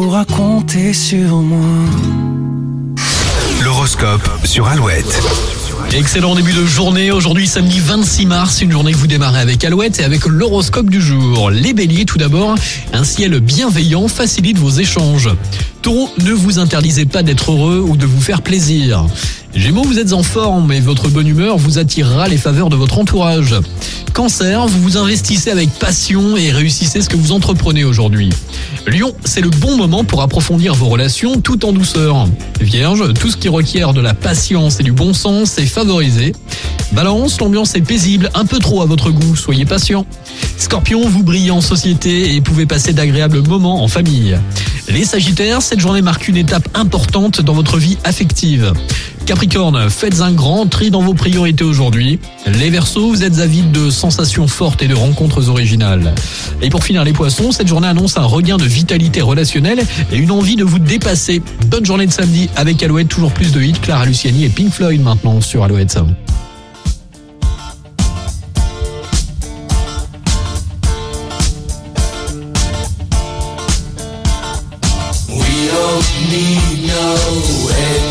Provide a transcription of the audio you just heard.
Pour raconter sur moi. L'horoscope sur Alouette. Excellent début de journée. Aujourd'hui, samedi 26 mars, une journée que vous démarrez avec Alouette et avec l'horoscope du jour. Les béliers, tout d'abord, un ciel bienveillant facilite vos échanges. Taureau, ne vous interdisez pas d'être heureux ou de vous faire plaisir. Gémeaux, vous êtes en forme et votre bonne humeur vous attirera les faveurs de votre entourage. Cancer, vous vous investissez avec passion et réussissez ce que vous entreprenez aujourd'hui. Lion, c'est le bon moment pour approfondir vos relations tout en douceur. Vierge, tout ce qui requiert de la patience et du bon sens est favorisé. Balance, l'ambiance est paisible, un peu trop à votre goût, soyez patient. Scorpion, vous brillez en société et pouvez passer d'agréables moments en famille. Les Sagittaires, cette journée marque une étape importante dans votre vie affective. Capricorne, faites un grand tri dans vos priorités aujourd'hui. Les Verseaux, vous êtes avides de sensations fortes et de rencontres originales. Et pour finir les Poissons, cette journée annonce un regain de vitalité relationnelle et une envie de vous dépasser. Bonne journée de samedi avec Alouette, toujours plus de hits, Clara Luciani et Pink Floyd maintenant sur Alouette. Don't need no